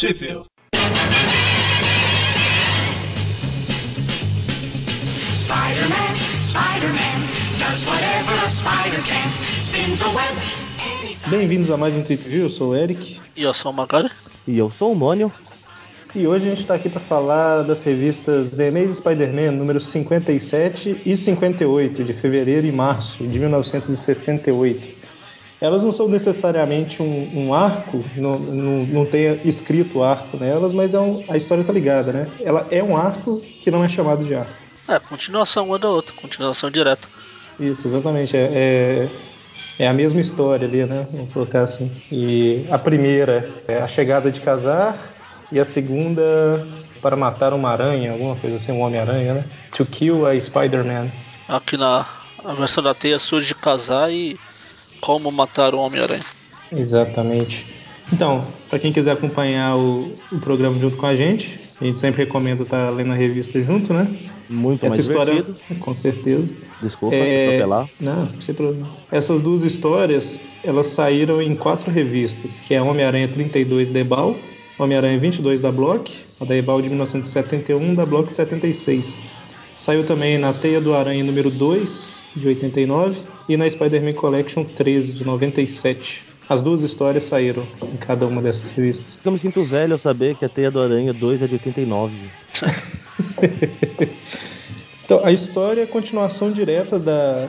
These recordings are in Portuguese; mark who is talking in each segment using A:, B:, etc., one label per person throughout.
A: Sheffield.
B: Spider-Man, Spider-Man, does whatever a spider can. Spins a web any size.
C: Bem-vindos a mais um Trip View, eu sou o Eric.
D: E eu sou o Magari.
E: E eu sou o Mônio.
C: E hoje a gente está aqui para falar das revistas The Amazing Spider-Man números 57 e 58, de fevereiro e março de 1968. Elas não são necessariamente um, um arco, não, não, não tem escrito arco nelas, mas é um, a história tá ligada, né? Ela é um arco que não é chamado de arco.
D: É, continuação uma da outra, continuação direta.
C: Isso, exatamente. É, é, é a mesma história ali, né? Vamos colocar assim. E a primeira é a chegada de casar, e a segunda para matar uma aranha, alguma coisa assim, um Homem-Aranha, né? To kill a Spider-Man.
D: Aqui na a versão da teia surge casar e como matar o Homem-Aranha.
C: Exatamente. Então, para quem quiser acompanhar o, o programa junto com a gente, a gente sempre recomenda estar lendo a revista junto, né?
E: Muito
C: Essa
E: mais
C: história,
E: divertido.
C: com certeza.
E: Desculpa,
C: É,
E: atropelar.
C: Não, sem problema. Essas duas histórias, elas saíram em quatro revistas, que é Homem-Aranha 32 da Ebal, Homem-Aranha 22 da Block, a da Ebal de 1971, da Block de 76. Saiu também na Teia do Aranha número 2, de 89, e na Spider-Man Collection 13, de 97. As duas histórias saíram em cada uma dessas revistas.
E: Eu me sinto velho ao saber que a Teia do Aranha 2 é de 89.
C: Então, a história é a continuação direta da.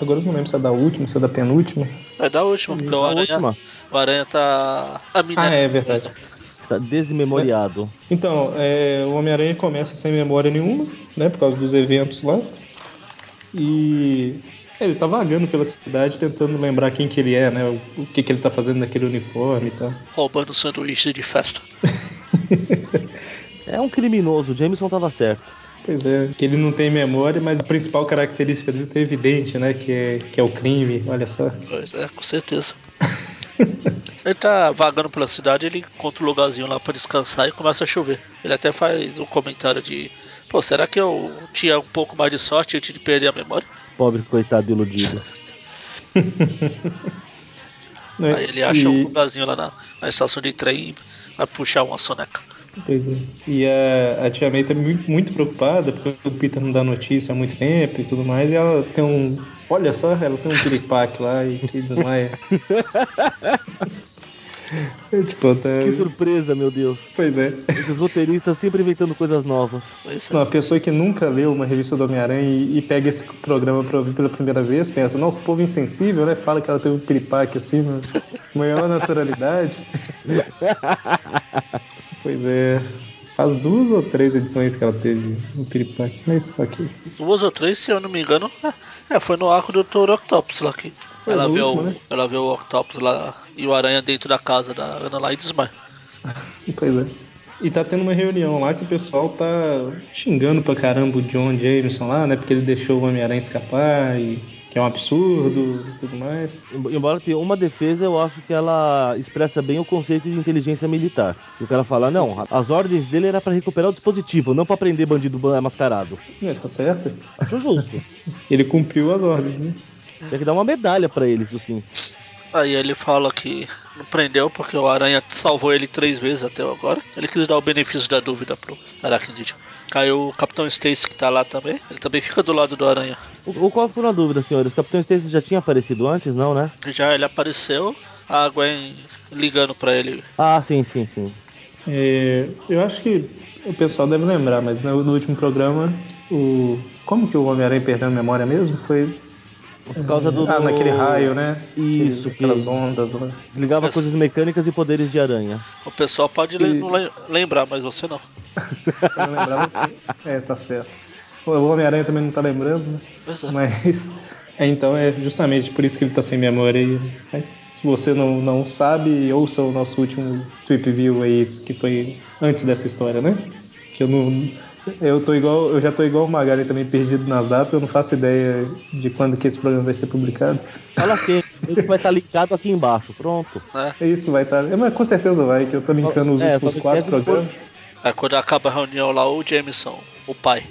C: Agora eu não lembro se é da última, se é da penúltima.
D: É da última, porque o
E: A
D: Aranha,
E: última
D: o Aranha tá.
C: Ah, é verdade.
E: está desmemoriado.
C: Então, é, o Homem-Aranha começa sem memória nenhuma, né? Por causa dos eventos lá. E é, ele tá vagando pela cidade tentando lembrar quem que ele é, né? O, o que, que ele tá fazendo naquele uniforme e tal.
D: Roubando sanduíche de festa.
E: É um criminoso, o Jameson tava certo.
C: Pois é, que ele não tem memória, mas a principal característica dele tá evidente, né? Que é, que é o crime, olha só.
D: Pois é, com certeza. ele tá vagando pela cidade, ele encontra um lugarzinho lá pra descansar e começa a chover. Ele até faz um comentário de. Pô, será que eu tinha um pouco mais de sorte antes de perder a memória?
E: Pobre coitado iludido.
D: Aí ele acha
C: e,
D: um lugarzinho lá na, na estação de trem e vai puxar uma soneca.
C: Pois é. E a, a Tia May tá muito, muito preocupada porque o Peter não dá notícia há muito tempo e tudo mais. E ela tem um. Olha só, ela tem um piripaque lá e que desmaia. É, tipo, tá...
E: Que surpresa, meu Deus.
C: Pois é.
E: Esses roteiristas sempre inventando coisas novas.
D: Pois é.
C: Não, a pessoa que nunca leu uma revista do Homem-Aranha e, e pega esse programa pra ouvir pela primeira vez, pensa, não, o povo insensível, né? Fala que ela tem um piripaque assim, na maior naturalidade. pois é. Faz duas ou três edições que ela teve um piripaque, mas ok.
D: Duas ou três, se eu não me engano. É, foi no arco do Dr. Octopus lá que. Ela vê,
C: último,
D: o,
C: né?
D: ela vê o Octopus lá e o Aranha dentro da casa da Ana lá e desmaia.
C: Pois é. E tá tendo uma reunião lá que o pessoal tá xingando pra caramba o John Jameson lá, né? Porque ele deixou o Homem-Aranha escapar e que é um absurdo e tudo mais.
E: Embora tenha uma defesa, eu acho que ela expressa bem o conceito de inteligência militar. O cara fala, não, as ordens dele era pra recuperar o dispositivo, não pra prender bandido ban- mascarado.
C: É, tá certo?
E: Acho justo.
C: Ele cumpriu as ordens, né?
E: Tem que dar uma medalha pra ele, isso sim.
D: Aí ele fala que não prendeu porque o Aranha salvou ele três vezes até agora. Ele quis dar o benefício da dúvida pro Arachnid. Caiu o Capitão Stacy que tá lá também. Ele também fica do lado do Aranha.
E: O, o qual ficou na dúvida, senhores? O Capitão Stacy já tinha aparecido antes, não, né?
D: Já ele apareceu, a Gwen ligando pra ele.
E: Ah, sim, sim, sim.
C: É, eu acho que o pessoal deve lembrar, mas no, no último programa, o como que o Homem-Aranha perdeu a memória mesmo? Foi
E: Por causa do.
C: ah, naquele raio, né?
E: Isso,
C: Aquele- aquelas
E: que-
C: ondas lá.
E: Desligava
D: Mas-
E: coisas mecânicas e poderes de aranha.
D: O pessoal pode le- lembrar, mas você não.
C: Eu não lembrava. é, tá certo. O Homem-Aranha também não tá lembrando, né?
D: Pois é.
C: Mas. É, então é justamente por isso que ele tá sem memória aí. Mas se você não, não sabe, ouça o nosso último Trip View aí, que foi antes dessa história, né? Que eu não. Eu tô igual. Eu já tô igual o Magari também perdido nas datas, eu não faço ideia de quando que esse programa vai ser publicado.
E: Fala assim, esse vai estar linkado aqui embaixo, pronto.
C: É isso, vai estar. Tá, mas com certeza vai, que eu tô linkando os
E: É,
C: quatro programas.
D: Aí quando acaba a reunião lá, o Jameson, o pai,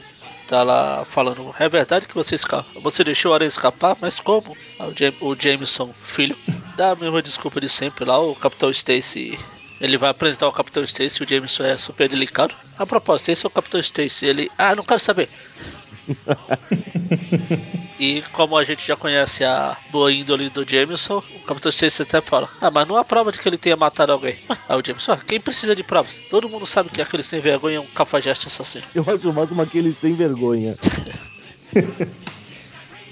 D: tá lá falando, é verdade que você escapa. Você deixou o Aranha escapar, mas como? O, Jam- o Jameson, filho, dá a mesma desculpa de sempre lá, o Capitão Stacy Ele vai apresentar o Capitão Stacy, o Jameson é super delicado. A propósito, esse é o Capitão Stacy. Ele. Ah, não quero saber. e como a gente já conhece a boa índole do Jameson, o Capitão Stacy até fala: Ah, mas não há prova de que ele tenha matado alguém. Ah, o Jameson, ah, quem precisa de provas? Todo mundo sabe que aquele sem vergonha é um cafajeste assassino.
E: Eu acho o máximo aquele sem vergonha.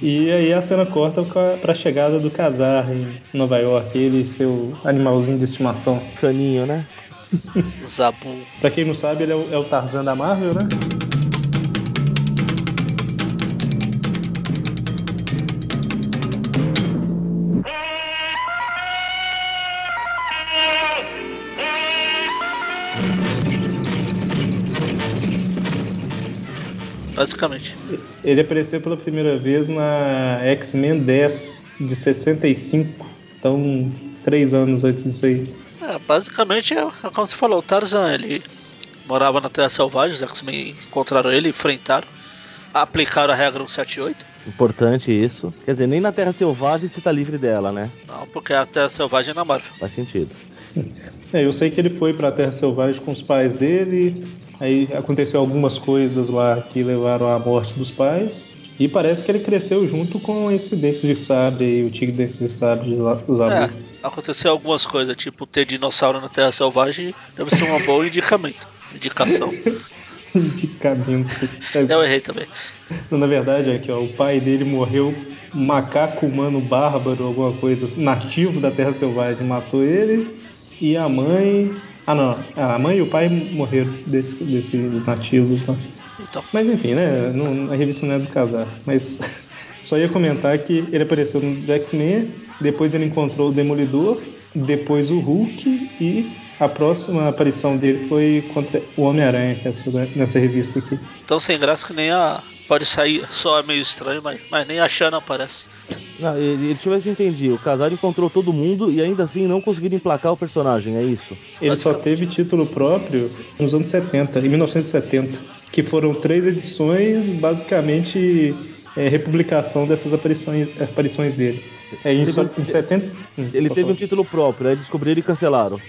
C: E aí a cena corta pra chegada do casar em Nova York, ele e seu animalzinho de estimação.
E: Caninho, né?
D: Zabu.
C: Pra quem não sabe, ele é o, é o Tarzan da Marvel, né?
D: Basicamente.
C: Ele apareceu pela primeira vez na X-Men 10 de 65. Então, três anos antes disso aí.
D: É, basicamente é, é como você falou, o Tarzan, ele morava na Terra Selvagem, os X-Men encontraram ele, enfrentaram, aplicaram a regra 178.
E: Importante isso. Quer dizer, nem na Terra Selvagem se tá livre dela, né?
D: Não, porque a Terra Selvagem é na Marvel.
E: Faz sentido.
C: É, eu sei que ele foi pra Terra Selvagem com os pais dele, aí aconteceu algumas coisas lá que levaram à morte dos pais. E parece que ele cresceu junto com esse Dente de Sabre e o Tigre Dente de Sabre de Zabu.
D: É, aconteceu algumas coisas, tipo ter dinossauro na Terra Selvagem deve ser uma boa indicamento. Indicação.
C: Indicamento.
D: Eu errei também.
C: Não, Na verdade, é que ó, o pai dele morreu, macaco humano bárbaro, alguma coisa assim, nativo da Terra Selvagem, matou ele. E a mãe. Ah, não. A mãe e o pai morreram desse- desses nativos lá.
D: Então,
C: Mas enfim, né? Não, a revista não é do casar. Mas só ia comentar que ele apareceu no X-Men, depois ele encontrou o Demolidor, depois o Hulk e a próxima aparição dele foi contra o Homem-Aranha, que é essa- nessa revista aqui.
D: tão sem graça que nem a. Pode sair, só é meio estranho, mas, mas nem a Shanna aparece.
E: Não, ele, ele, deixa eu ver se eu entendi. O casal encontrou todo mundo e ainda assim não conseguiram emplacar o personagem, é isso?
C: Ele só teve título próprio nos anos 70, em 1970, que foram três edições, basicamente é, republicação dessas aparições, aparições dele. É, em, so- em 70. Hum,
E: Ele teve um
C: falar.
E: título próprio, aí descobriram e cancelaram.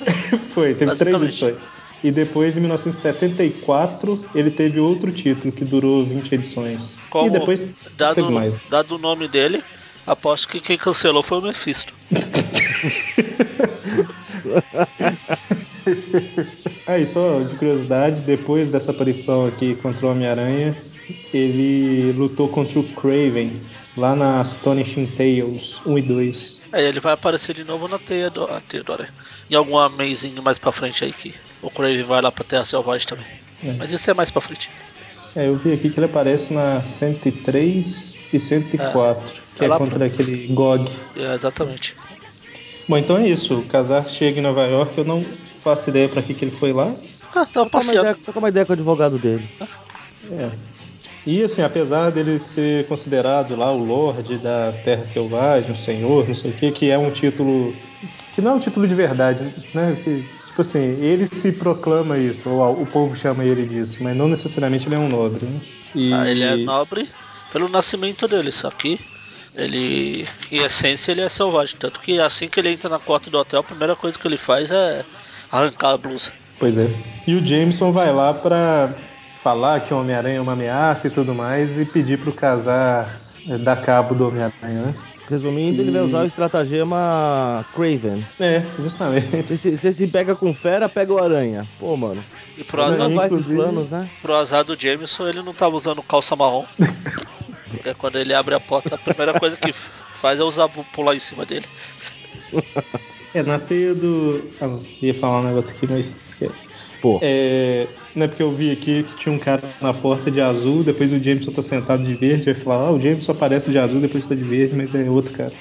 C: Foi, teve três edições. E depois, em 1974, ele teve outro título que durou 20 edições.
D: Como
C: e depois
D: dado,
C: teve mais.
D: dado o nome dele, aposto que quem cancelou foi o Mephisto.
C: Aí, só de curiosidade, depois dessa aparição aqui contra o Homem-Aranha, ele lutou contra o Craven, lá na Astonishing Tales 1 e 2.
D: Aí ele vai aparecer de novo na Teia do, a Teia do Aranha. Em algum amazinho mais pra frente aí que o Craven vai lá pra Terra Selvagem também.
C: É.
D: Mas isso é mais pra frente.
C: É, eu vi aqui que ele aparece na 103 e 104, que
D: É
C: é contra
D: pro-
C: aquele GOG.
D: É, exatamente.
C: Bom, então é isso. O Casar chega em Nova York, eu não faço ideia pra que, que ele foi lá.
D: Ah, tava
E: uma,
D: passeando.
E: ideia, trocar uma ideia com o advogado dele.
C: É. E assim, apesar dele ser considerado lá o Lorde da Terra Selvagem, o Senhor, não sei o que, que é um título que não é um título de verdade, né? Que, tipo assim, ele se proclama isso, ou o povo chama ele disso, mas não necessariamente ele é um nobre, né? E...
D: Ah, ele é nobre pelo nascimento dele, só que ele, em essência, ele é selvagem. Tanto que assim que ele entra na porta do hotel, a primeira coisa que ele faz é arrancar a blusa.
C: Pois é. E o Jameson vai lá pra falar que o Homem-Aranha é uma ameaça e tudo mais e pedir pro casar eh, dar cabo do Homem-Aranha, né?
E: Resumindo, ele vai usar o estratagema Craven.
C: É, justamente.
E: Se, se, se pega com fera, pega o aranha. Pô, mano.
D: E pro azar,
E: Não faz
C: inclusive-
E: planos, né?
D: pro azar do Jameson, ele não tava usando calça marrom. Porque quando ele abre a porta, a primeira coisa que faz é usar pular em cima dele.
C: É, na teia do. Ah, não, ia falar um negócio aqui, mas esquece.
E: Pô.
C: É, não é porque eu vi aqui que tinha um cara na porta de azul, depois o Jameson tá sentado de verde, vai falar, ah, o Jameson aparece de azul, depois tá de verde, mas é outro cara.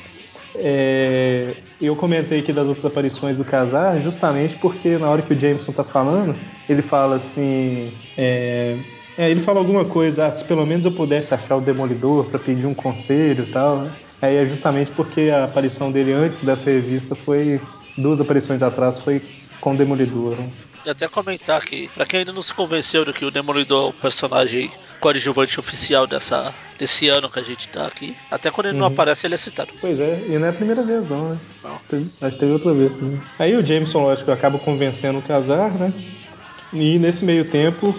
C: É, eu comentei aqui das outras aparições do casar, justamente porque na hora que o Jameson tá falando, ele fala assim. é, é, ele fala alguma coisa, ah, se pelo menos eu pudesse achar o Demolidor pra pedir um conselho e tal. né? Aí é justamente porque a aparição dele antes dessa revista foi. Duas aparições atrás foi com o Demolidor. né?
D: E até comentar que, pra quem ainda não se convenceu de que o Demolidor é o personagem coadjuvante oficial dessa, desse ano que a gente tá aqui. Até quando ele não
C: Uhum.
D: aparece, ele é citado.
C: Pois é, e não é a primeira vez não, né?
D: Não.
C: Teve- acho que teve outra vez também. Aí o Jameson, lógico, acaba convencendo o casar, né? E nesse meio tempo,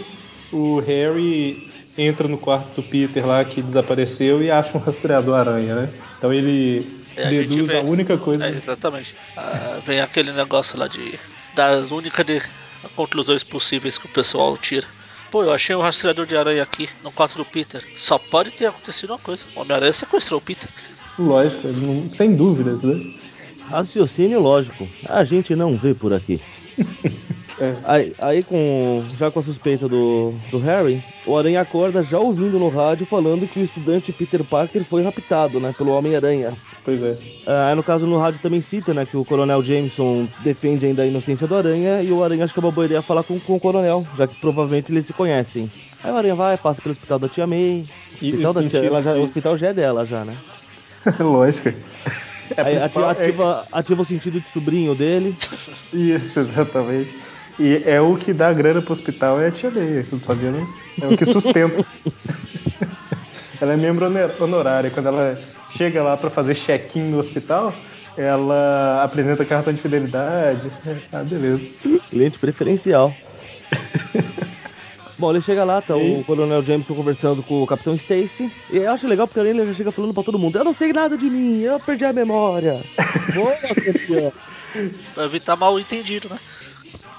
C: o Harry entra no quarto do Peter lá que desapareceu e acha um rastreador aranha, né? Então ele
D: É, a
C: deduz
D: vê-
C: a única coisa.
D: É, exatamente. Ah, vem aquele negócio lá de. Das únicas de conclusões possíveis que o pessoal tira. Pô, eu achei um rastreador de aranha aqui no quarto do Peter. Só pode ter acontecido uma coisa. O Homem-Aranha sequestrou o Peter.
C: Lógico, não- sem dúvidas, né?
E: Raciocínio lógico. A gente não vê por aqui.
C: É.
E: Aí, aí com, já com a suspeita do, do Harry, o Aranha acorda já ouvindo no rádio falando que o estudante Peter Parker foi raptado, né, pelo Homem-Aranha.
C: Pois é.
E: Ah, Aí no caso no rádio também cita, né, que o Coronel Jameson defende ainda a inocência do Aranha e o Aranha acha que é uma boa ideia falar com, com o Coronel, já que provavelmente eles se conhecem. Aí o Aranha vai, passa pelo hospital da Tia May.
C: E
E: Hospital
C: o
E: da tia, ela já-
C: de-
E: O hospital já é dela, já, né?
C: Lógico. É,
E: Aí
C: principal-
E: ativa, ativa, ativa o sentido de sobrinho dele.
C: é- Isso, exatamente. E é o que dá grana pro hospital é a tia May, você não sabia, não? É o que sustenta. ela é membro honor- honorária. Quando ela chega lá pra fazer check-in no hospital, ela apresenta cartão de fidelidade. Ah, beleza.
E: Cliente preferencial. Bom, ele chega lá, tá
C: E
E: o Coronel Jameson conversando com o Capitão Stacy. E eu acho legal porque ele já chega falando pra todo mundo: Eu não sei nada de mim, eu perdi a memória. Boa, campeão.
D: Pra evitar mal entendido, né?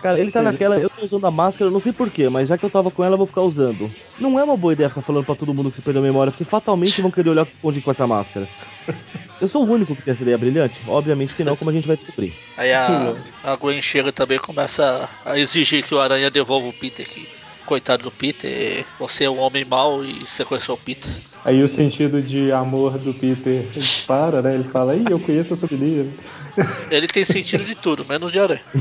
E: Cara, ele tá naquela, eu tô usando a máscara, eu não sei porquê, mas já que eu tava com ela, eu vou ficar usando. Não é uma boa ideia ficar falando pra todo mundo que você perdeu a memória, porque fatalmente vão querer olhar que se esconde com essa máscara. Eu sou o único que tem essa ideia brilhante? Obviamente que não, como a gente vai descobrir.
D: Aí a, a Gwen chega também e começa a exigir que o Aranha devolva o Peter aqui. Coitado do Peter, você é um homem mau e sequestrou o Peter.
C: Aí o sentido de amor do Peter dispara, né? Ele fala, ih, eu conheço essa menina.
D: Ele tem sentido de tudo, menos de aranha.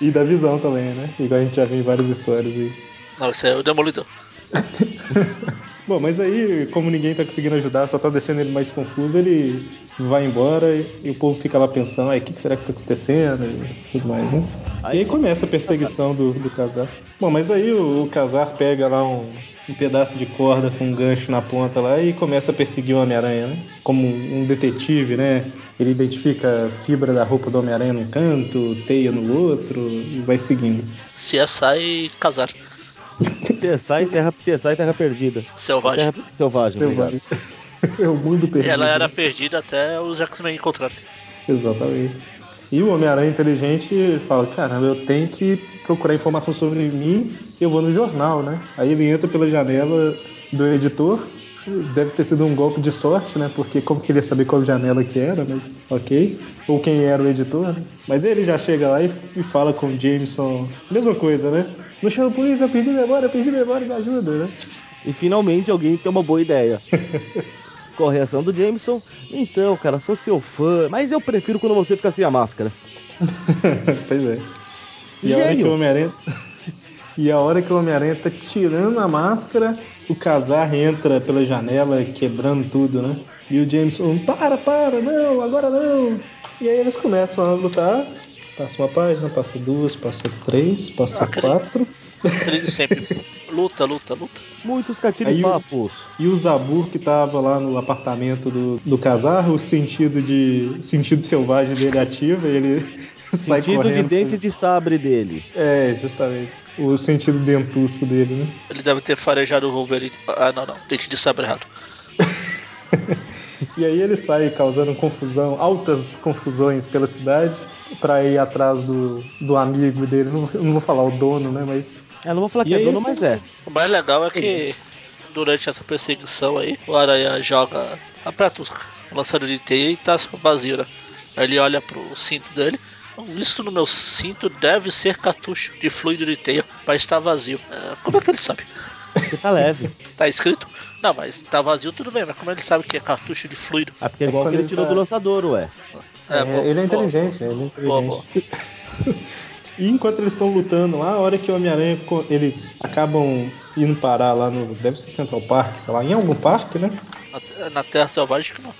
C: E da visão também, né? Igual a gente já viu em várias histórias aí.
D: Não, isso é o Demolidor.
C: Bom, mas aí, como ninguém tá conseguindo ajudar, só tá deixando ele mais confuso, ele vai embora e, e o povo fica lá pensando, ai, o que, que será que tá acontecendo e tudo mais, né?
E: Aí-
C: e aí começa a perseguição do, do Casar. Bom, mas aí o, o Casar pega lá um, um pedaço de corda com um gancho na ponta lá e começa a perseguir o Homem-Aranha, né? Como um, um detetive, né? Ele identifica a fibra da roupa do Homem-Aranha num canto, teia no outro e vai seguindo.
D: CSI casar.
E: CSI Terra, CSI Terra Perdida.
D: Selvagem.
E: Terra Selvagem, obrigado.
C: É o mundo perdido.
D: Ela era perdida até os X-Men encontrarem.
C: Exatamente. E o Homem-Aranha inteligente fala: caramba, eu tenho que procurar informação sobre mim, eu vou no jornal, né? Aí ele entra pela janela do editor. Deve ter sido um golpe de sorte, né? Porque como que ele ia saber qual janela que era, mas ok. Ou quem era o editor, né? Mas ele já chega lá e, e fala com o Jameson. Mesma coisa, né? Não chama a polícia, eu perdi memória, eu perdi memória, me ajuda, né?
E: E finalmente alguém tem uma boa ideia. Correção do Jameson. Então, cara, sou seu fã, mas eu prefiro quando você fica sem a máscara.
C: pois é. E a hora
E: Gênio.
C: que o Homem-Aranha. E a hora que o Homem-Aranha tá tirando a máscara, o casar entra pela janela, quebrando tudo, né? E o Jameson, para, para, não, agora não. E aí eles começam a lutar. Passa uma página, passa duas, passa três, passa
D: Ah,
C: quatro.
D: Ele sempre luta, luta, luta.
E: Muitos cartilhos-papos.
C: E o Zabur que tava lá no apartamento do, do casar, o sentido de sentido selvagem dele ativa ele
E: Sentido de
C: correndo.
E: dente de sabre dele.
C: É, justamente. O sentido dentuço dele, né?
D: Ele deve ter farejado o Wolverine. Ah, não, não. Dente de sabre errado.
C: E aí ele sai causando confusão, altas confusões pela cidade, pra ir atrás do, do amigo dele. Não, eu não vou falar o dono, né? Mas.
E: Eu não vou falar
C: E
E: que é dono, mas é.
D: O mais legal é que durante essa perseguição aí, o Aranha joga, aperta o lançador de teia e tá vazio, né? Aí ele olha pro cinto dele. "Hum, Isso no meu cinto deve ser cartucho de fluido de teia, mas está vazio. É, como é que ele sabe?
E: Você tá leve.
D: Tá escrito? Não, mas tá vazio tudo bem, mas como ele sabe que é cartucho de fluido?
E: Ah, porque é
C: É
E: igual
C: quando
E: que ele
C: ele
E: tirou
C: tá-
E: do lançador, ué.
C: É,
D: boa,
C: ele é
D: boa,
C: inteligente, né? Ele é inteligente. E enquanto eles estão lutando lá, a hora que o Homem-Aranha, eles acabam indo parar lá no. Deve ser Central Park, sei lá, em algum parque, né?
D: Na- Terra Selvagem que não.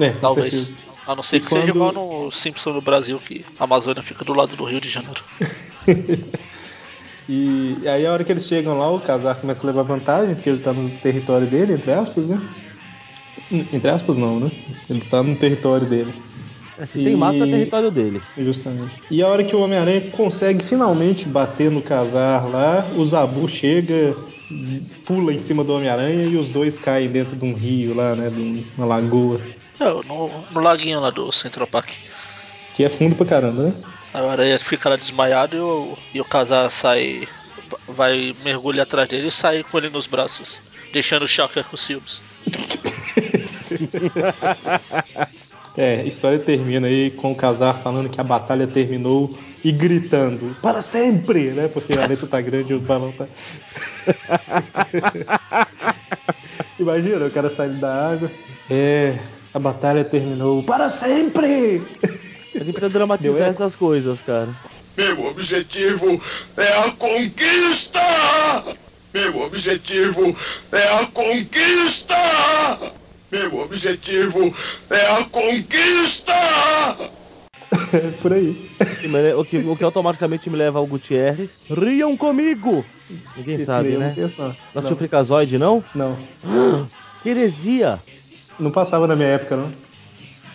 C: É,
D: Talvez.
C: certeza.
D: A não ser
C: E
D: que seja
C: quando-
D: igual no Simpson no Brasil, que a Amazônia fica do lado do Rio de Janeiro.
C: E, e aí a hora que eles chegam lá, o Casar começa a levar vantagem, porque ele tá no território dele, entre aspas, né? Hum, Entre aspas não, né? Ele tá no território dele.
E: É, se tem mato, é
C: E-
E: território dele.
C: Justamente. E a hora que o Homem-Aranha consegue finalmente bater no casar lá, o Zabu chega, pula em cima do Homem-Aranha e os dois caem dentro de um rio lá, né? De uma lagoa.
D: Não, no, no laguinho lá do Central Park.
C: Que é fundo pra caramba, né?
D: A aranha fica lá desmaiado e o, e o casal sai. va- Vai mergulhar atrás dele e sai com ele nos braços, deixando o Shocker com ciúmes.
C: É, a história termina aí com o Casar falando que a batalha terminou e gritando para sempre, né? Porque a letra tá grande e o balão tá. Imagina, o cara saindo da água. É, a batalha terminou para sempre!
E: A gente precisa dramatizar essas coisas, cara.
A: Meu objetivo é a conquista! Meu objetivo é a conquista! Meu objetivo é a conquista!
C: É por aí.
E: O que, o que automaticamente me leva ao Gutierrez. Riam comigo! Ninguém
C: Esse
E: sabe,
C: daí eu
E: né?
C: Não, não.
E: tinha Freakazoid, não?
C: não.
E: Que heresia!
C: Não passava na minha época, não.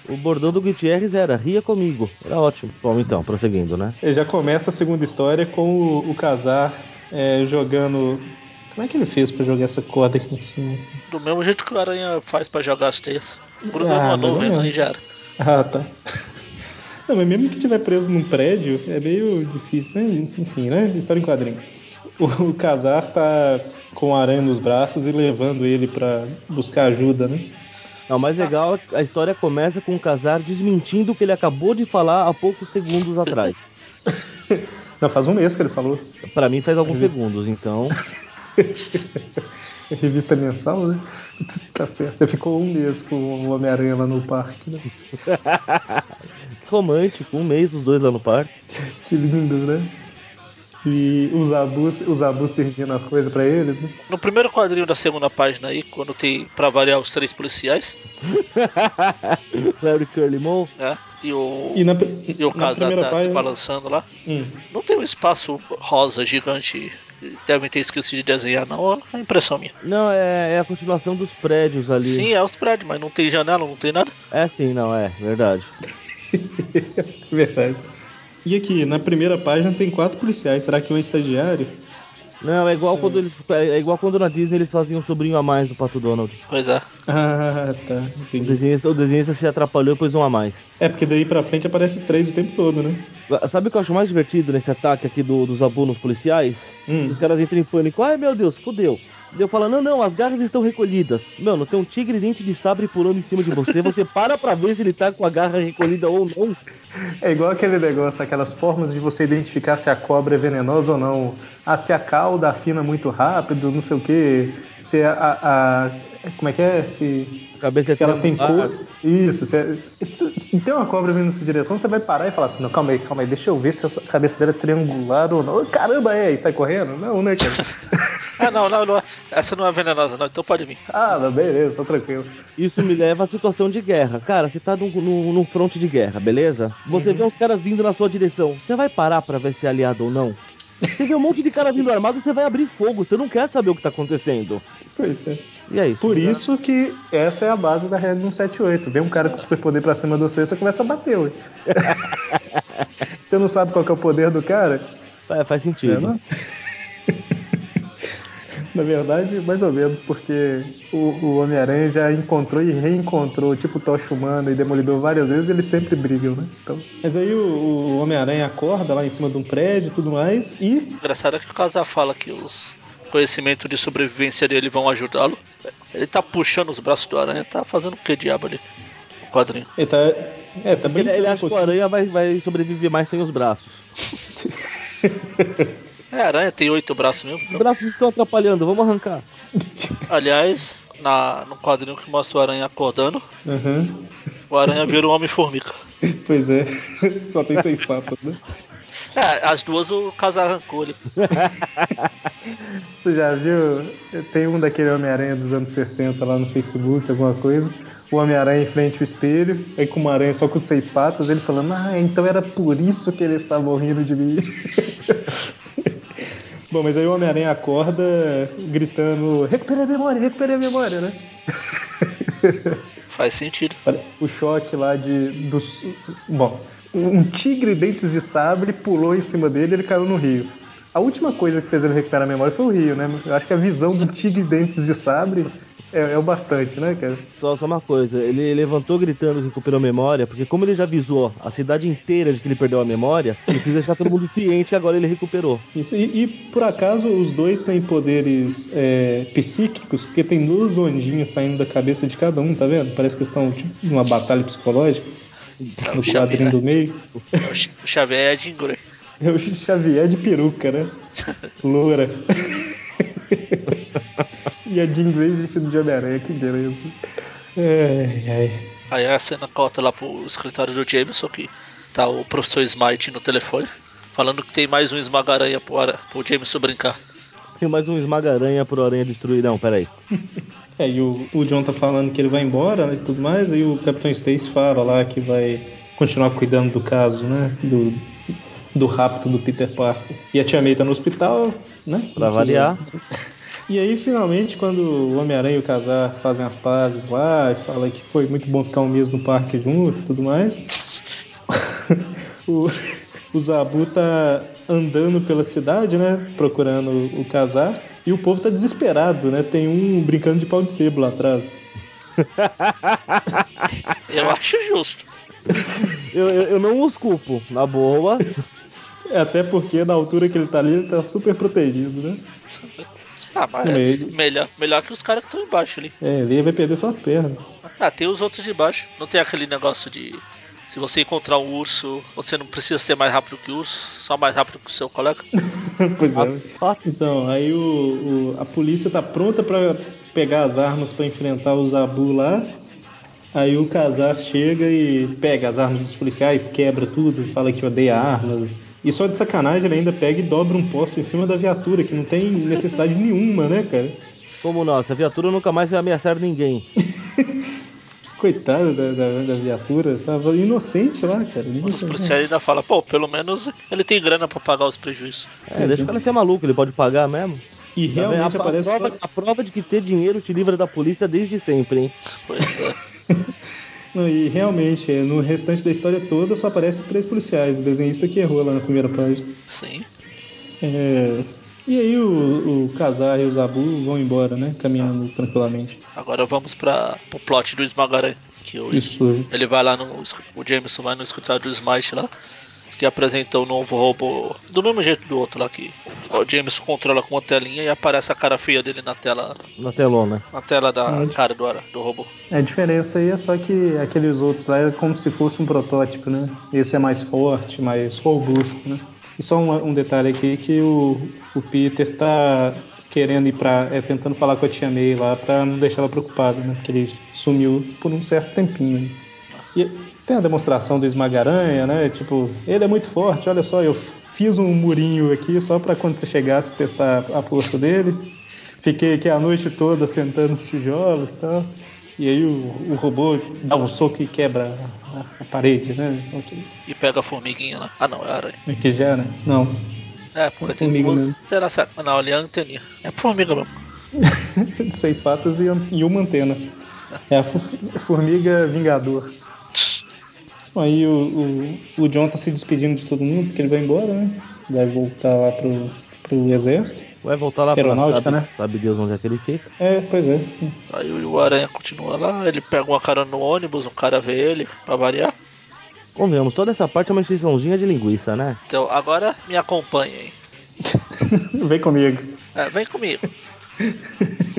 E: O bordão do Gutierrez era ria comigo. Era ótimo. Bom, então, prosseguindo, né?
C: Ele já começa a segunda história com o, o Casar é, jogando. Como é que ele fez pra jogar essa corda aqui em cima?
D: Do mesmo jeito que o aranha faz pra jogar as teias. Gruda
C: Ah, ou
D: nuvem aí já era.
C: Ah, tá. Não, mas mesmo que estiver preso num prédio, é meio difícil. Mas, enfim, né? História em quadrinho. O, o Casar tá com a aranha nos braços e levando ele pra buscar ajuda, né?
E: Não, o mais legal é que a história começa com o Casar desmentindo o que ele acabou de falar há poucos segundos atrás.
C: Não, faz um mês que ele falou.
E: Pra mim faz alguns
C: Revista.
E: segundos, então.
C: Revista mensal, né? Tá certo. Ficou um mês com o Homem-Aranha lá no parque, né?
E: Romântico, um mês os dois lá no parque.
C: Que lindo, né? E os abus, os abus servindo as coisas pra eles, né?
D: No primeiro quadrinho da segunda página aí, quando tem pra variar os três policiais,
E: Larry Curly Moe.
D: né? E o,
C: E na,
D: e o casal tá se
C: página.
D: balançando lá.
C: Hum.
D: Não tem um espaço rosa gigante que devem ter esquecido de desenhar, não. É impressão minha.
E: Não, é, é a continuação dos prédios ali.
D: Sim, é os prédios, mas não tem janela, não tem nada.
E: É sim, não, é, verdade.
C: Verdade. E aqui, na primeira página tem quatro policiais. Será que um é estagiário?
E: Não, é igual quando eles. É igual quando na Disney eles faziam um sobrinho a mais do Pato Donald.
D: Pois é.
C: Ah, tá.
E: O
C: Entendi.
E: desenhista, o desenhista se atrapalhou e pôs um a mais.
C: É porque daí pra frente aparece três o tempo todo, né?
E: Sabe o que eu acho mais divertido nesse ataque aqui do, dos abunos policiais?
C: Hum.
E: Os caras entram em pânico. Ai meu Deus, fudeu. Eu falo, não, não, as garras estão recolhidas. Meu, não tem um tigre dente de sabre pulando em cima de você. Você para pra ver se ele tá com a garra recolhida ou não.
C: É igual aquele negócio, aquelas formas de você identificar se a cobra é venenosa ou não. Ah, se a cauda afina muito rápido, não sei o que. Se a- a- Como é que é? Se,
E: A cabeça é
C: se ela tem cor. Isso. Se, é- se- se tem uma cobra vindo na sua direção, você vai parar e falar assim: não, calma aí, calma aí, deixa eu ver se a cabeça dela é triangular ou não. Caramba, é, e sai correndo? Não, né, cara?
D: Ah, não, não, não. Essa não é venenosa, não. Então pode vir.
C: ah, não, beleza, tá tranquilo.
E: Isso me leva à situação de guerra. Cara, você tá num, num, num fronte de guerra, beleza? Você vê uns caras vindo na sua direção. Você vai parar pra ver se é aliado ou não? Você vê um monte de cara vindo armado, você vai abrir fogo. Você não quer saber o que tá acontecendo.
C: Pois é.
E: E é isso.
C: Por isso que essa é a base da regra 178. Vem um cara com superpoder pra cima de você, você começa a bater, ué. você não sabe qual é o poder do cara?
E: Faz, faz sentido.
C: É, não? Na verdade, mais ou menos, porque o, o Homem-Aranha já encontrou e reencontrou, tipo Tocha Humana e Demolidor várias vezes, eles sempre brigam, né? Então, mas aí o, o Homem-Aranha acorda lá em cima de um prédio e tudo mais, e
D: Engraçado é que o casal fala que os conhecimentos de sobrevivência dele vão ajudá-lo. Ele tá puxando os braços do aranha, tá fazendo o que diabo ali? O quadrinho.
C: ele tá. É, tá
E: Ele, ele
C: um
E: acha que o aranha vai, vai sobreviver mais sem os braços.
D: É, aranha tem oito braços mesmo.
E: Os
D: então.
E: braços estão atrapalhando, vamos arrancar.
D: Aliás, na, no quadrinho que mostra o aranha acordando,
C: Aham.
D: o aranha vira o Homem-Formiga.
C: Pois é, só tem seis papas, né?
D: É, as duas o casal arrancou ali.
C: Você já viu? Tem um daquele Homem-Aranha dos anos 60 lá no Facebook, alguma coisa. O Homem-Aranha em frente ao espelho, aí com uma aranha só com seis patas, ele falando, ah, então era por isso que eles estavam rindo de mim. Bom, mas aí o Homem-Aranha acorda gritando: recuperei a memória, recuperei a memória, né?
D: Faz sentido.
C: O choque lá de. Dos, bom, um tigre dentes de sabre pulou em cima dele e ele caiu no rio. A última coisa que fez ele recuperar a memória foi o rio, né? Eu acho que a visão do tigre dentes de sabre é, é o bastante, né, cara?
E: Só, só uma coisa, ele levantou gritando que recuperou a memória, porque como ele já avisou a cidade inteira de que ele perdeu a memória, ele quis deixar todo mundo ciente que agora ele recuperou.
C: Isso, e, e, por acaso os dois têm poderes é, psíquicos, porque tem duas ondinhas saindo da cabeça de cada um, tá vendo? Parece que estão tipo, numa batalha psicológica.
D: É
C: no
D: o
C: quadrinho
D: Xavier.
C: do meio.
D: O Xavier é Jean Grey.
C: É o Xavier de peruca, né? Loura. e a Jean Grey vestido de Homem-Aranha, que beleza. Ai, ai.
D: Aí a cena corta lá pro escritório do Jameson, que tá o professor Smite no telefone, falando que tem mais um esmagaranha pro, Ara- pro Jameson brincar.
E: Tem mais um esmaga-aranha pro aranha destruir. Não, peraí.
C: É, e o, o John tá falando que ele vai embora né, e tudo mais, aí o Capitão Stacy fala lá que vai continuar cuidando do caso, né? Do, do rapto do Peter Parker. E a Tia May tá no hospital, né?
E: Pra variar.
C: E aí, finalmente, quando o Homem-Aranha e o Casar fazem as pazes lá, e fala que foi muito bom ficar um mês no parque junto e tudo mais, o, o Zabu tá andando pela cidade, né, procurando o, o Casar, e o povo tá desesperado, né, tem um brincando de pau de sebo lá atrás.
D: Eu acho justo.
E: Eu, eu, eu não os culpo, na boa.
C: É, Até porque na altura que ele tá ali, ele tá super protegido, né?
D: Ah, mas é melhor, melhor que os caras que estão embaixo ali.
C: É, ele vai perder suas pernas.
D: Ah, tem os outros de baixo. Não tem aquele negócio de. Se você encontrar um urso, você não precisa ser mais rápido que o urso, só mais rápido que o seu colega.
C: pois é.
E: Ah,
C: Então, aí o, o- a polícia tá pronta pra pegar as armas pra enfrentar o Zabu lá. Aí o Casar chega e pega as armas dos policiais, quebra tudo, fala que odeia armas. E só de sacanagem ele ainda pega e dobra um posto em cima da viatura, que não tem necessidade nenhuma, né, cara?
E: Como não? Essa viatura nunca mais vai ameaçar ninguém.
C: Coitado da, da, da viatura, tava inocente lá, cara.
D: Dos policiais ainda fala, pô, pelo menos ele tem grana pra pagar os prejuízos.
E: É, deixa o cara ser maluco, ele pode pagar mesmo.
C: E
E: Tá
C: realmente
E: a, a
C: aparece
E: prova,
C: só-
E: a prova de que ter dinheiro te livra da polícia desde sempre, hein?
D: Pois é.
C: Não, e realmente, é, no restante da história toda só aparecem três policiais. O desenhista que errou lá na primeira página.
D: Sim.
C: É, E aí o, o Kazar e o Zabu vão embora, né? Caminhando tranquilamente.
D: Agora vamos para o plot do Esmagaranha. Que o,
C: Isso.
D: ele vai lá no. O Jameson vai no escritório do Smite lá. Que apresenta o novo robô. Do mesmo jeito do outro lá que o Jameson controla com uma telinha e aparece a cara feia dele na tela.
E: Na telona.
D: Na tela da
C: Hum.
D: cara do, do robô.
C: A diferença aí é só que aqueles outros lá é como se fosse um protótipo, né? Esse é mais forte, mais robusto, né? E só um, um detalhe aqui que o, o Peter tá querendo ir pra. É, tentando falar com a tia May lá pra não deixar ela preocupada, né? Porque ele sumiu por um certo tempinho. Né? E tem a demonstração do Esmagaranha, né? Tipo, ele é muito forte, olha só, eu fiz um murinho aqui só pra quando você chegasse testar a força dele. Fiquei aqui a noite toda sentando nos tijolos e tal. E aí o, o robô dá um soco e quebra a, a parede, né? Ok.
D: E pega a formiguinha lá. Ah não, é aranha.
C: Aqui já, né? Não.
D: É, porque
C: É
D: tem duas.
C: mesmo.
D: Será que. Ah, não, ali é a anteninha. É formiga mesmo.
C: De seis patas e, e uma antena. É a formiga vingador. Aí o, o, o John tá se despedindo de todo mundo porque ele vai embora, né? Vai voltar lá pro, pro exército.
E: Vai voltar lá pra
C: Aeronáutica,
E: sabe,
C: né?
E: sabe Deus onde é que ele fica.
C: É, pois é.
D: Aí o Aranha continua lá, ele pega uma cara no ônibus, um cara vê ele, pra variar.
E: Convenhamos, toda essa parte é uma extensãozinha de linguiça, né?
D: Então agora me acompanhem.
C: Vem comigo.
D: É, vem comigo.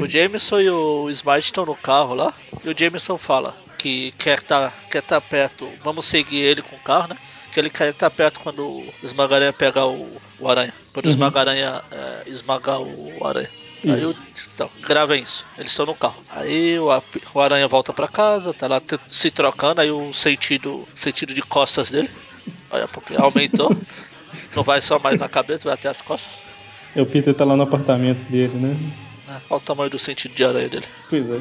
D: O Jameson e o Smite estão no carro lá. E o Jameson fala que quer estar quer tá perto. Vamos seguir ele com o carro, né? Que ele quer estar perto quando o Esmagaranha pegar o, o aranha. Quando o
C: Uhum.
D: Esmagaranha é, esmagar o aranha. Aí o,
C: Isso.
D: então, gravem isso. Eles estão no carro. Aí o, o aranha volta pra casa, tá lá se trocando. Aí o sentido, sentido de costas dele. Olha, porque aumentou. Não vai só mais na cabeça, vai até as costas.
C: É, O Peter tá lá no apartamento dele, né?
D: né? Olha o tamanho do sentido de aranha dele.
C: Pois é.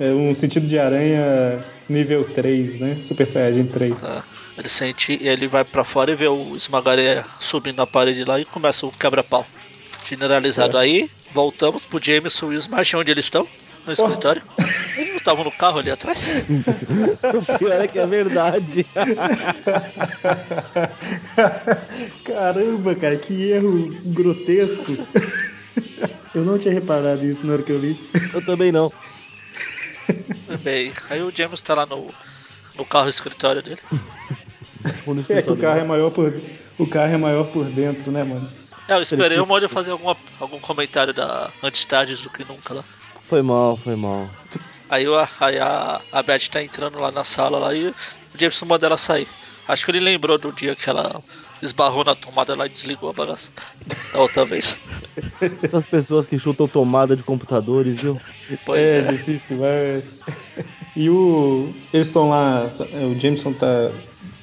C: É um sentido de aranha nível 3, né? Super Saiyajin 3.
D: É, ele sente e ele vai pra fora e vê o esmagareia subindo na parede lá e começa o quebra-pau. Generalizado aí, voltamos pro Jameson e o Smash onde eles estão? No escritório. Eles não estavam no carro ali atrás?
E: O pior é que é verdade.
C: Caramba, cara, que erro grotesco. Eu não tinha reparado isso na hora que eu li.
E: Eu também não.
D: Bem, aí o Jameson tá lá no, no carro escritório dele.
C: É que o carro é maior por, o carro é maior por dentro, né, mano?
D: É, eu esperei o Molho fazer alguma, algum comentário da Antes Tardes do que nunca lá.
E: Foi mal, foi mal.
D: Aí, o- aí a, a Beth tá entrando lá na sala lá e o Jameson manda ela sair. Acho que ele lembrou do dia que ela esbarrou na tomada lá e desligou a bagaça. Da outra vez.
E: Essas pessoas que chutam tomada de computadores, viu?
D: Pois
C: é,
D: é.
C: difícil, mas. E o. Eles estão lá. O Jameson tá,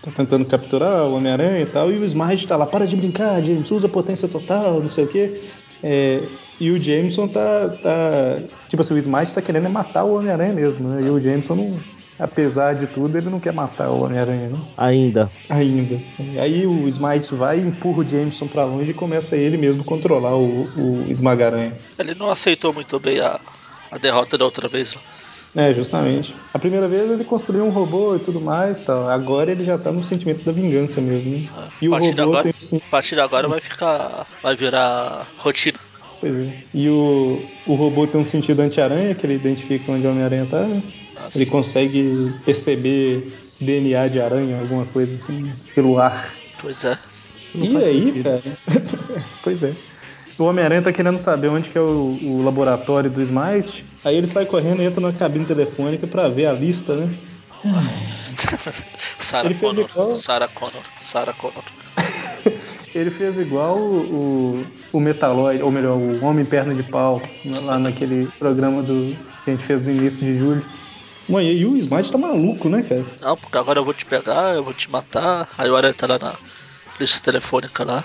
C: tá tentando capturar o Homem-Aranha e tal. E o Smite tá lá, para de brincar, Jameson, usa potência total, não sei o quê. É, e o Jameson tá, tá. Tipo assim, o Smite tá querendo é matar o Homem-Aranha mesmo, né? E o Jameson não. Apesar de tudo, ele não quer matar o Homem-Aranha, né?
E: Ainda.
C: Ainda. Aí o Smite vai, empurra o Jameson pra longe e começa ele mesmo controlar o, o Esmagaranha.
D: Ele não aceitou muito bem a, a derrota da outra vez. Lá.
C: É, justamente. A primeira vez ele construiu um robô e tudo mais, tal. Agora ele já tá no sentimento da vingança mesmo. Né? E o robô
D: agora,
C: tem sim.
D: a partir de agora vai ficar. Vai virar rotina.
C: Pois é. E o, o robô tem um sentido anti-aranha, que ele identifica onde o Homem-Aranha tá. né?
D: Assim.
C: Ele consegue perceber DNA de aranha, alguma coisa assim, pelo ar.
D: Pois é.
C: E aí,
E: sentido.
C: cara? pois é. O Homem-Aranha tá querendo saber onde que é o, o laboratório do Smite. Aí ele sai correndo e entra na cabine telefônica pra ver a lista, né?
D: Sarah Connor.
C: igual-
D: Sarah Connor. Sarah Connor.
C: Ele fez igual o, o, o Metaloid, ou melhor, o Homem Perna de Pau, lá naquele programa do, que a gente fez no início de julho. Mãe, e o Smite tá maluco, né, cara?
D: Não, porque agora eu vou te pegar, eu vou te matar. Aí o Aranha tá lá na lista telefônica lá.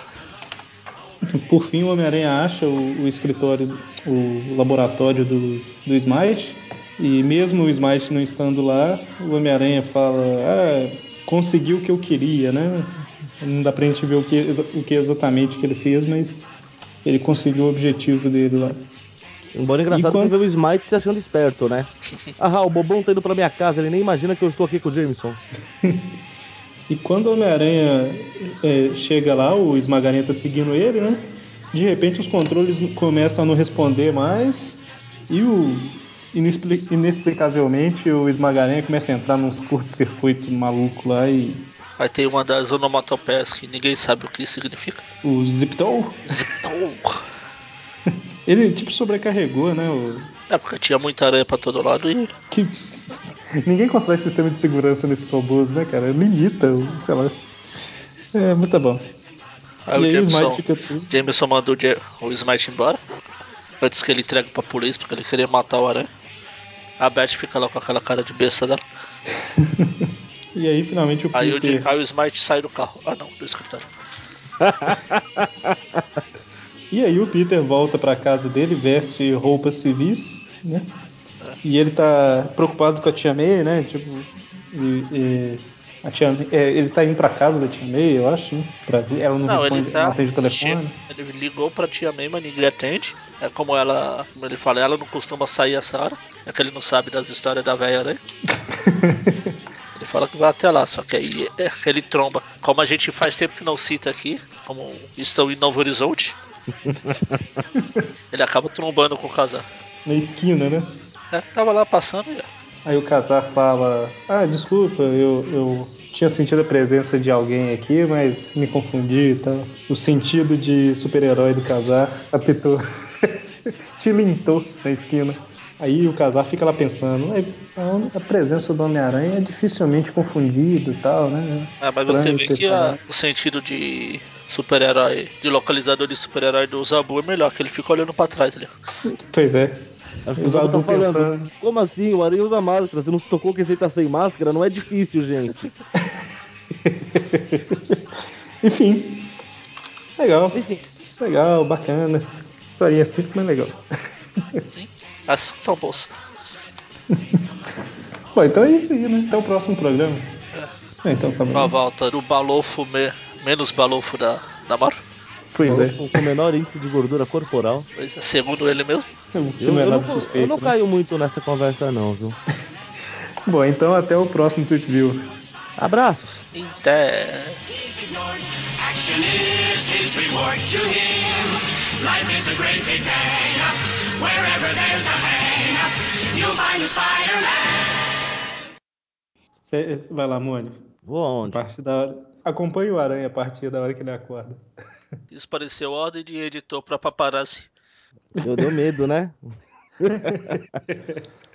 C: Por fim, o Homem-Aranha acha o, o escritório, o laboratório do, do Smite. E mesmo o Smite não estando lá, o Homem-Aranha fala: Ah, conseguiu o que eu queria, né? Não dá pra gente ver o que, o que exatamente que ele fez, mas ele conseguiu o objetivo dele lá.
E: Embora engraçado
C: quando-
E: você ver o Smite se achando esperto, né? Ah, o Bobão tá indo pra minha casa, ele nem imagina que eu estou aqui com o Jameson.
C: E quando o Homem-Aranha é, chega lá, o Esmagaranha tá seguindo ele, né? De repente os controles começam a não responder mais e o inexpli- inexplicavelmente o Esmagaranha começa a entrar nos curto-circuito maluco lá e
D: Aí tem uma das onomatopeias que ninguém sabe o que significa.
C: o Ziptou,
D: Ziptou.
C: Ele tipo sobrecarregou, né? O...
D: É porque tinha muita aranha pra todo lado e
C: Que... Ninguém constrói sistema de segurança nesses robôs, né, cara? Limita, sei lá. É, muito bom.
D: aí
C: e
D: o
C: aí o
D: Jameson,
C: fica tudo.
D: Jameson mandou o, Smite embora. Antes que ele entregue pra polícia, porque ele queria matar o aranha. A Beth fica lá com aquela cara de besta dela.
C: E aí finalmente o
D: Aí o,
C: Peter...
D: Aí o Smite sai do carro. Ah não, do escritório.
C: E aí o Peter volta pra casa dele, veste roupas civis, né? E ele tá preocupado com a tia May, né? Tipo, e- e a tia May- é, ele tá indo pra casa da tia May, eu acho, né? Pra, ela não,
D: Não,
C: responde,
D: ele tá.
C: não atende o telefone.
D: Ele ligou pra tia May, mas ninguém atende. É como ela. Como ele fala, ela não costuma sair essa hora. É que ele não sabe das histórias da velha aranha. Ele fala que vai até lá, só que aí é, ele tromba. Como a gente faz tempo que não cita aqui, como estão em Novo Horizonte, ele acaba trombando com o casal.
C: Na esquina, né?
D: É, tava lá passando e.
C: Aí o Casar fala: Ah, desculpa, eu, eu tinha sentido a presença de alguém aqui, mas me confundi e tal. O sentido de super-herói do Casar apitou, tilintou na esquina. Aí o Casar fica lá pensando: "Ué, a, presença do Homem-Aranha é dificilmente confundido e tal, né?
D: É, mas
C: Estranho
D: você vê que a-
C: falado."
D: o sentido de super-herói, de localizador de super-herói do Zabu é melhor, que ele fica olhando pra trás ali.
C: Pois é.
E: Que
C: O
E: Zabu tá falando,
C: pensando.
E: como assim? O Aranha usa máscara, você não se tocou que esse aí tá sem máscara? Não é difícil, gente.
C: Enfim. Legal,
E: Enfim,
C: legal, bacana. Historinha simples, mas legal.
D: Sim. Que são boas.
C: Bom, então é isso aí, né? Até o próximo programa. É, então tá
D: Só volta do balofo me- menos balofo da, da Marvel.
C: Pois é.
E: Com, com o menor índice de gordura corporal.
D: Pois é, segundo ele mesmo.
C: Que
E: Eu,
C: não é
E: eu não,
C: suspeito.
E: eu não
C: né?
E: caio muito nessa conversa, não, viu?
C: Bom, então até o próximo Tweet View.
E: Abraços!
D: Até.
B: He's ignored. Action is his reward to him. Life is a great big bang. Wherever there's a hang, you'll find a Spider-Man.
C: Cê- vai lá, Mônio.
E: Vou aonde?
C: partir da hora. Acompanhe o Aranha a partir da hora que ele acorda.
D: Isso pareceu ordem de editor pra paparazzi.
E: Deu, deu medo, né?